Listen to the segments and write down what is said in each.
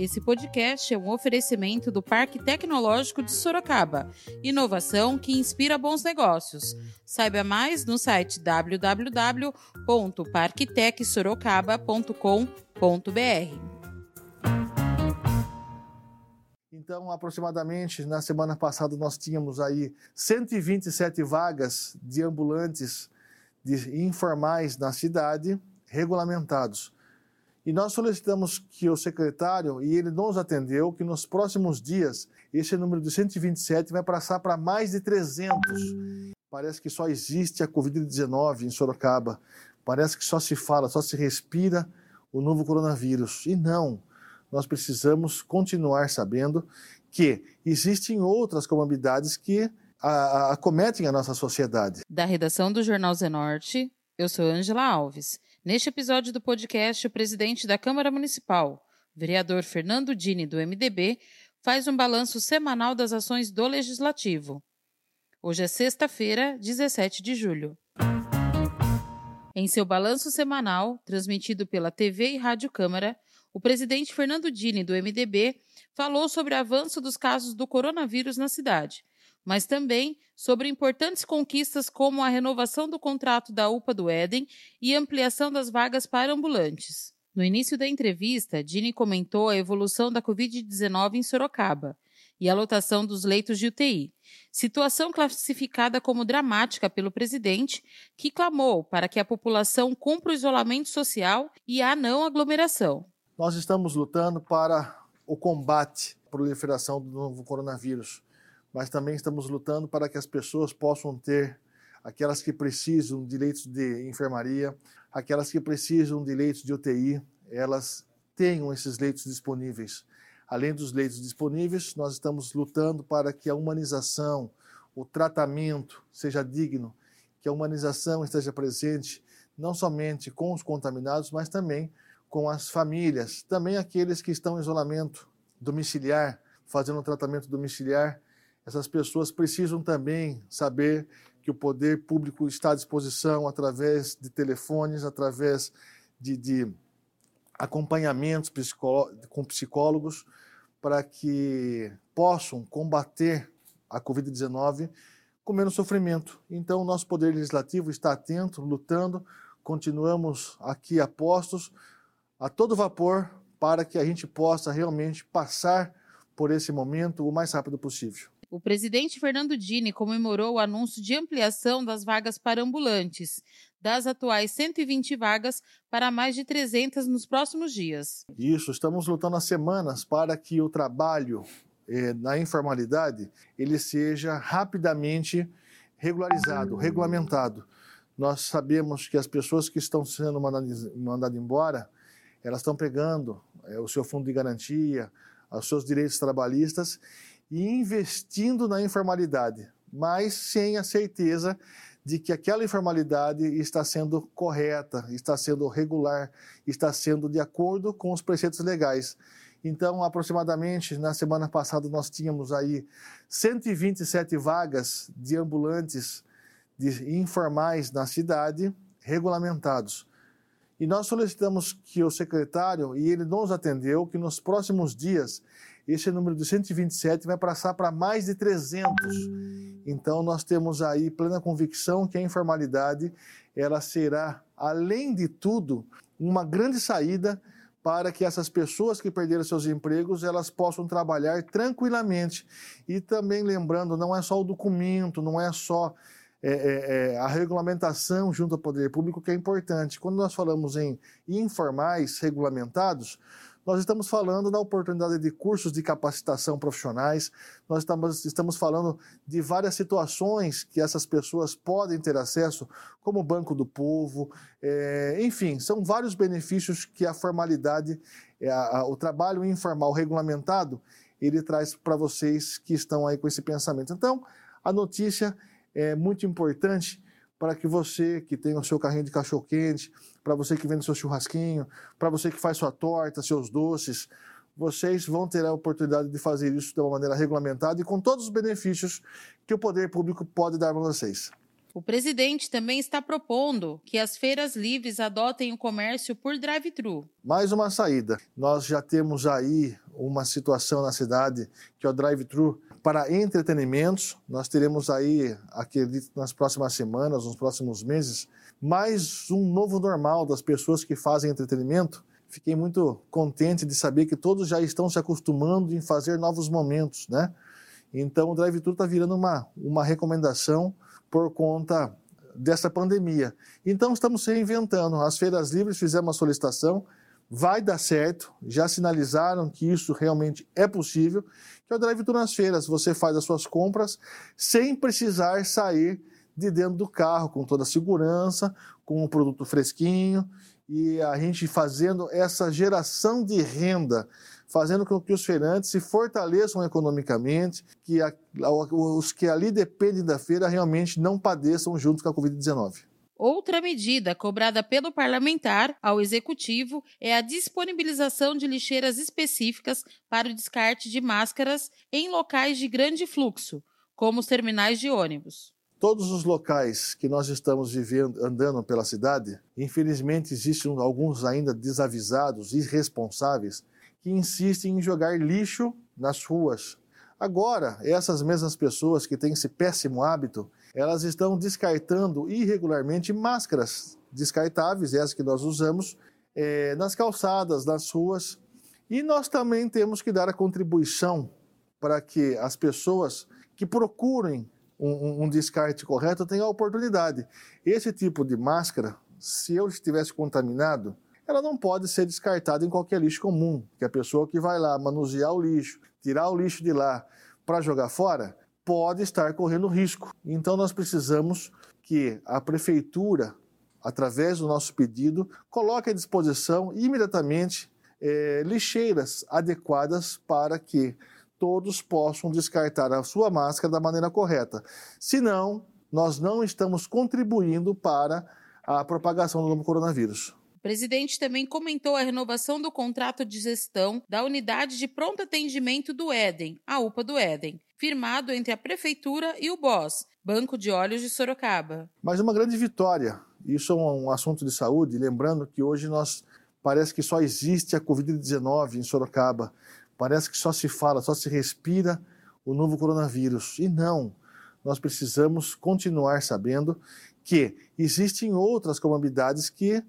Esse podcast é um oferecimento do Parque Tecnológico de Sorocaba. Inovação que inspira bons negócios. Saiba mais no site www.parktecsorocaba.com.br. Então, aproximadamente na semana passada nós tínhamos aí 127 vagas de ambulantes de informais na cidade regulamentados. E nós solicitamos que o secretário, e ele nos atendeu, que nos próximos dias esse número de 127 vai passar para mais de 300. Parece que só existe a Covid-19 em Sorocaba. Parece que só se fala, só se respira o novo coronavírus. E não, nós precisamos continuar sabendo que existem outras comorbidades que a, a, acometem a nossa sociedade. Da redação do Jornal Zenorte, eu sou Angela Alves. Neste episódio do podcast, o presidente da Câmara Municipal, vereador Fernando Dini, do MDB, faz um balanço semanal das ações do Legislativo. Hoje é sexta-feira, 17 de julho. Em seu balanço semanal, transmitido pela TV e Rádio Câmara, o presidente Fernando Dini, do MDB, falou sobre o avanço dos casos do coronavírus na cidade, mas também sobre importantes conquistas como a renovação do contrato da UPA do Éden e ampliação das vagas para ambulantes. No início da entrevista, Dini comentou a evolução da Covid-19 em Sorocaba e a lotação dos leitos de UTI, situação classificada como dramática pelo presidente, que clamou para que a população cumpra o isolamento social e a não aglomeração. Nós estamos lutando para o combate à proliferação do novo coronavírus mas também estamos lutando para que as pessoas possam ter aquelas que precisam de leitos de enfermaria, aquelas que precisam de leitos de UTI, elas tenham esses leitos disponíveis. Além dos leitos disponíveis, nós estamos lutando para que a humanização, o tratamento seja digno, que a humanização esteja presente não somente com os contaminados, mas também com as famílias, também aqueles que estão em isolamento domiciliar, fazendo um tratamento domiciliar essas pessoas precisam também saber que o poder público está à disposição através de telefones, através de, de acompanhamentos com psicólogos, para que possam combater a Covid-19 com menos sofrimento. Então, o nosso Poder Legislativo está atento, lutando, continuamos aqui apostos a todo vapor para que a gente possa realmente passar por esse momento o mais rápido possível o presidente Fernando Dini comemorou o anúncio de ampliação das vagas para ambulantes, das atuais 120 vagas para mais de 300 nos próximos dias. Isso, estamos lutando há semanas para que o trabalho eh, na informalidade ele seja rapidamente regularizado, regulamentado. Nós sabemos que as pessoas que estão sendo mandadas, embora, elas estão pegando eh, o seu fundo de garantia, os seus direitos trabalhistas e investindo na informalidade, mas sem a certeza de que aquela informalidade está sendo correta, está sendo regular, está sendo de acordo com os preceitos legais. Então, aproximadamente na semana passada nós tínhamos aí 127 vagas de ambulantes de informais na cidade regulamentados. E nós solicitamos que o secretário, e ele nos atendeu, que nos próximos dias esse número de 127 vai passar para mais de 300. Então nós temos aí plena convicção que a informalidade ela será, além de tudo, uma grande saída para que essas pessoas que perderam seus empregos elas possam trabalhar tranquilamente e também lembrando não é só o documento não é só é, é, é, a regulamentação junto ao poder público que é importante quando nós falamos em informais regulamentados nós estamos falando da oportunidade de cursos de capacitação profissionais, nós estamos, estamos falando de várias situações que essas pessoas podem ter acesso, como o Banco do Povo, é, enfim, são vários benefícios que a formalidade, é, a, o trabalho informal regulamentado, ele traz para vocês que estão aí com esse pensamento. Então, a notícia é muito importante para que você que tem o seu carrinho de cachorro quente, para você que vende seu churrasquinho, para você que faz sua torta, seus doces, vocês vão ter a oportunidade de fazer isso de uma maneira regulamentada e com todos os benefícios que o poder público pode dar para vocês. O presidente também está propondo que as feiras livres adotem o comércio por drive-thru. Mais uma saída. Nós já temos aí uma situação na cidade que é o drive-thru para entretenimentos. Nós teremos aí, acredito, nas próximas semanas, nos próximos meses, mais um novo normal das pessoas que fazem entretenimento. Fiquei muito contente de saber que todos já estão se acostumando em fazer novos momentos, né? Então o drive-thru está virando uma, uma recomendação por conta dessa pandemia. Então estamos reinventando. As feiras livres fizemos uma solicitação, vai dar certo, já sinalizaram que isso realmente é possível, que é o drive-thru nas feiras. Você faz as suas compras sem precisar sair de dentro do carro, com toda a segurança, com o produto fresquinho, e a gente fazendo essa geração de renda fazendo com que os feirantes se fortaleçam economicamente, que a, os que ali dependem da feira realmente não padeçam junto com a Covid-19. Outra medida cobrada pelo parlamentar ao executivo é a disponibilização de lixeiras específicas para o descarte de máscaras em locais de grande fluxo, como os terminais de ônibus. Todos os locais que nós estamos vivendo, andando pela cidade, infelizmente existem alguns ainda desavisados, irresponsáveis, que insistem em jogar lixo nas ruas. Agora, essas mesmas pessoas que têm esse péssimo hábito, elas estão descartando irregularmente máscaras descartáveis, essas que nós usamos, é, nas calçadas, nas ruas. E nós também temos que dar a contribuição para que as pessoas que procurem um, um, descarte correto tenham a oportunidade. Esse tipo de máscara, se eu estivesse contaminado, ela não pode ser descartada em qualquer lixo comum, que a pessoa que vai lá manusear o lixo, tirar o lixo de lá para jogar fora, pode estar correndo risco. Então nós precisamos que a prefeitura, através do nosso pedido, coloque à disposição imediatamente é, lixeiras adequadas para que todos possam descartar a sua máscara da maneira correta. Senão, nós não estamos contribuindo para a propagação do novo coronavírus. O presidente também comentou a renovação do contrato de gestão da unidade de pronto atendimento do Éden, a UPA do Éden, firmado entre a prefeitura e o BOS, Banco de Olhos de Sorocaba. Mas uma grande vitória. Isso é um assunto de saúde, lembrando que hoje nós parece que só existe a COVID-19 em Sorocaba. Parece que só se fala, só se respira o novo coronavírus. E não, nós precisamos continuar sabendo que existem outras comorbidades que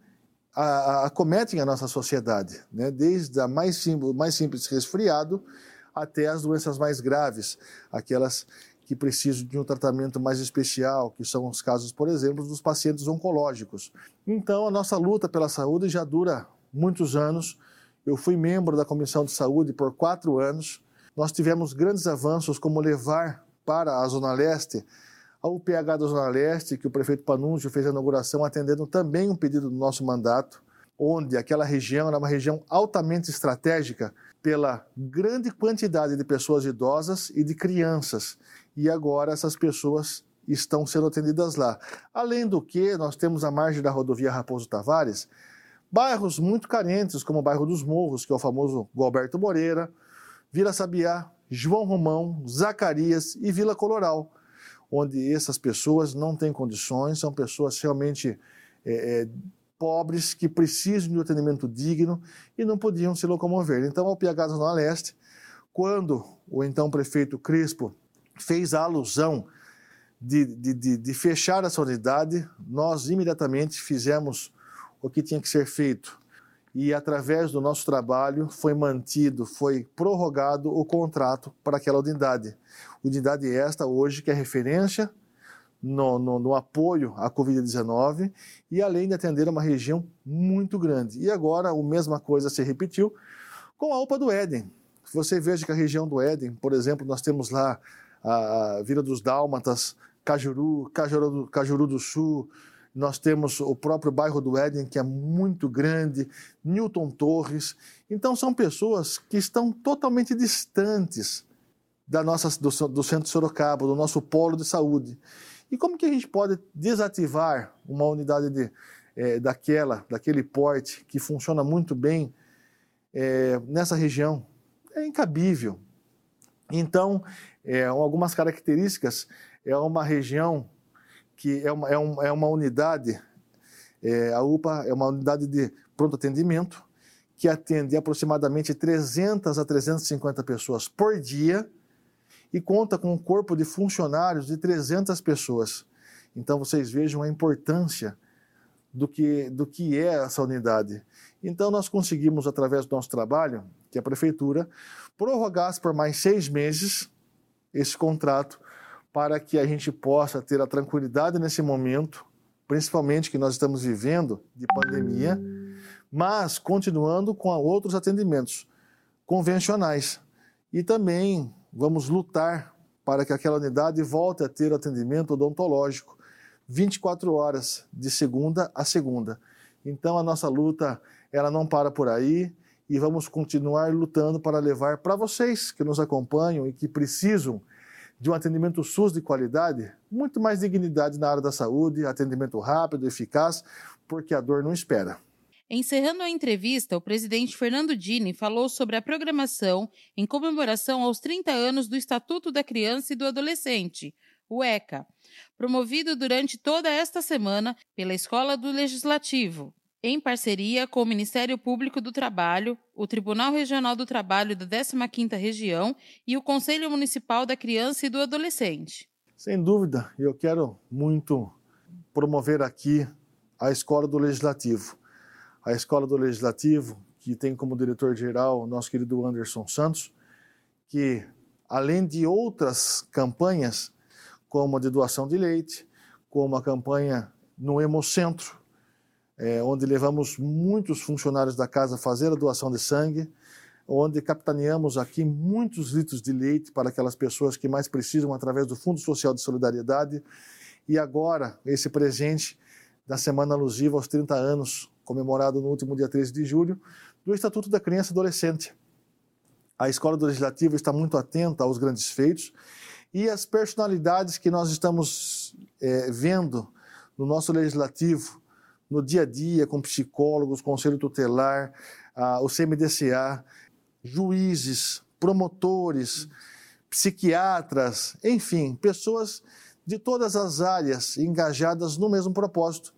acometem a, nossa sociedade, né? desde a mais simples, mais simples resfriado até as doenças mais graves, aquelas que precisam de um tratamento mais especial, que são os casos, por exemplo, dos pacientes oncológicos. Então, a nossa luta pela saúde já dura muitos anos. Eu fui membro da Comissão de Saúde por quatro anos. Nós tivemos grandes avanços, como levar para a Zona Leste a UPH da Zona Leste, que o prefeito Panunzio fez a inauguração, atendendo também um pedido do nosso mandato, onde aquela região era uma região altamente estratégica pela grande quantidade de pessoas idosas e de crianças. E agora essas pessoas estão sendo atendidas lá. Além do que, nós temos a margem da rodovia Raposo Tavares, bairros muito carentes, como o bairro dos Morros, que é o famoso Gualberto Moreira, Vila Sabiá, João Romão, Zacarias e Vila Coloral onde essas pessoas não têm condições, são pessoas realmente é, é, pobres que precisam de um atendimento digno e não podiam se locomover. Então, ao PH da Zona Leste, quando o então prefeito Crespo fez a alusão de, de, de, de fechar essa unidade, nós imediatamente fizemos o que tinha que ser feito e através do nosso trabalho foi mantido, foi prorrogado o contrato para aquela unidade. Unidade esta hoje que é referência no, no, no apoio à Covid-19 e além de atender uma região muito grande. E agora a mesma coisa se repetiu com a UPA do Éden. Você veja que a região do Éden, por exemplo, nós temos lá a Vila dos Dálmatas, Cajuru, Cajuru, Cajuru do Sul, nós temos o próprio bairro do Éden, que é muito grande, Newton Torres. Então, são pessoas que estão totalmente distantes da nossa, do, do centro de Sorocaba, do nosso polo de saúde. E como que a gente pode desativar uma unidade de, é, daquela, daquele porte que funciona muito bem é, nessa região? É incabível. Então, é, algumas características, é uma região que é uma, é, é uma unidade, é, a UPA é uma unidade de pronto atendimento, que atende aproximadamente 300 a 350 pessoas por dia e conta com um corpo de funcionários de 300 pessoas. Então vocês vejam a importância do que, do que é essa unidade. Então nós conseguimos, através do nosso trabalho, que a Prefeitura prorrogasse por mais seis meses esse contrato para que a gente possa ter a tranquilidade nesse momento, principalmente que nós estamos vivendo de pandemia, mas continuando com outros atendimentos convencionais. E também vamos lutar para que aquela unidade volte a ter atendimento odontológico 24 horas de segunda a segunda. Então a nossa luta ela não para por aí e vamos continuar lutando para levar para vocês que nos acompanham e que precisam de um atendimento SUS de qualidade, muito mais dignidade na área da saúde, atendimento rápido, eficaz, porque a dor não espera. Encerrando a entrevista, o presidente Fernando Dini falou sobre a programação em comemoração aos 30 anos do Estatuto da Criança e do Adolescente, o ECA, promovido durante toda esta semana pela Escola do Legislativo, em parceria com o Ministério Público do Trabalho, o Tribunal Regional do Trabalho da 15ª Região e o Conselho Municipal da Criança e do Adolescente. Sem dúvida, eu quero muito promover aqui a Escola do Legislativo a Escola do Legislativo, que tem como diretor-geral o nosso querido Anderson Santos, que, além de outras campanhas, como a de doação de leite, como a campanha no Hemocentro, é, onde levamos muitos funcionários da casa a fazer a doação de sangue, onde capitaneamos aqui muitos litros de leite para aquelas pessoas que mais precisam através do Fundo Social de Solidariedade. E agora, esse presente da semana alusiva aos 30 anos comemorado no último dia 13 de julho, do Estatuto da Criança e Adolescente. A Escola do Legislativo está muito atenta aos grandes feitos e as personalidades que nós estamos é, vendo no nosso legislativo, no dia a dia, com psicólogos, conselho tutelar, a, o CMDCA, juízes, promotores, psiquiatras, enfim, pessoas de todas as áreas engajadas no mesmo propósito,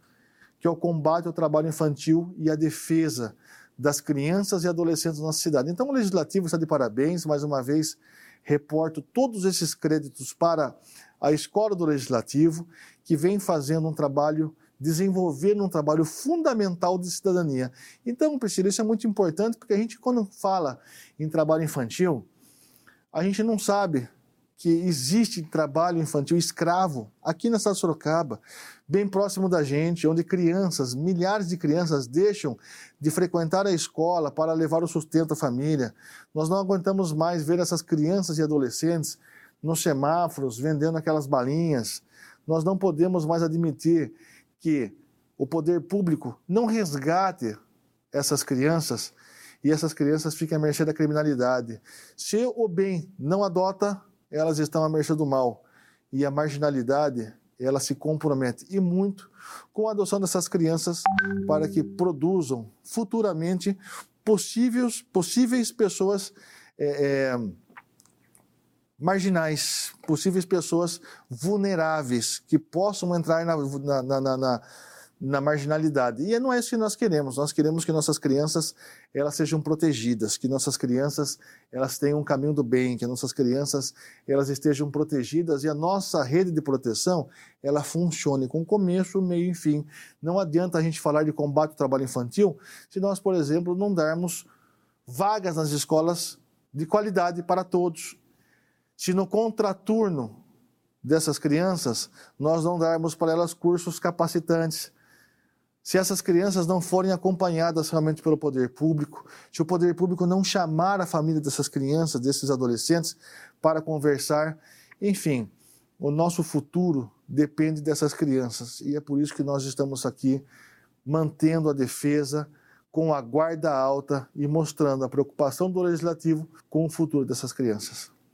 que é o combate ao trabalho infantil e a defesa das crianças e adolescentes da nossa cidade. Então, o Legislativo está de parabéns, mais uma vez, reporto todos esses créditos para a Escola do Legislativo, que vem fazendo um trabalho, desenvolvendo um trabalho fundamental de cidadania. Então, Priscila, isso é muito importante, porque a gente, quando fala em trabalho infantil, a gente não sabe que existe trabalho infantil escravo aqui na cidade de Sorocaba, bem próximo da gente, onde crianças, milhares de crianças deixam de frequentar a escola para levar o sustento à família. Nós não aguentamos mais ver essas crianças e adolescentes nos semáforos vendendo aquelas balinhas. Nós não podemos mais admitir que o poder público não resgate essas crianças e essas crianças fiquem à mercê da criminalidade. Se o bem não adota, elas estão à mercê do mal. E a marginalidade, ela se compromete e muito com a adoção dessas crianças para que produzam futuramente possíveis, possíveis pessoas é, é, marginais, possíveis pessoas vulneráveis que possam entrar na, na, na, na na marginalidade. E não é isso que nós queremos. Nós queremos que nossas crianças elas sejam protegidas, que nossas crianças elas tenham um caminho do bem, que nossas crianças elas estejam protegidas e a nossa rede de proteção ela funcione com começo, meio e fim. Não adianta a gente falar de combate ao trabalho infantil se nós, por exemplo, não darmos vagas nas escolas de qualidade para todos. Se no contraturno dessas crianças nós não darmos para elas cursos capacitantes, se essas crianças não forem acompanhadas realmente pelo poder público, se o poder público não chamar a família dessas crianças, desses adolescentes, para conversar, enfim, o nosso futuro depende dessas crianças e é por isso que nós estamos aqui mantendo a defesa com a guarda alta e mostrando a preocupação do legislativo com o futuro dessas crianças.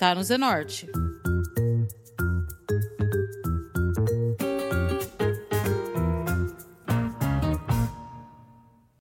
Tá no Zenorte.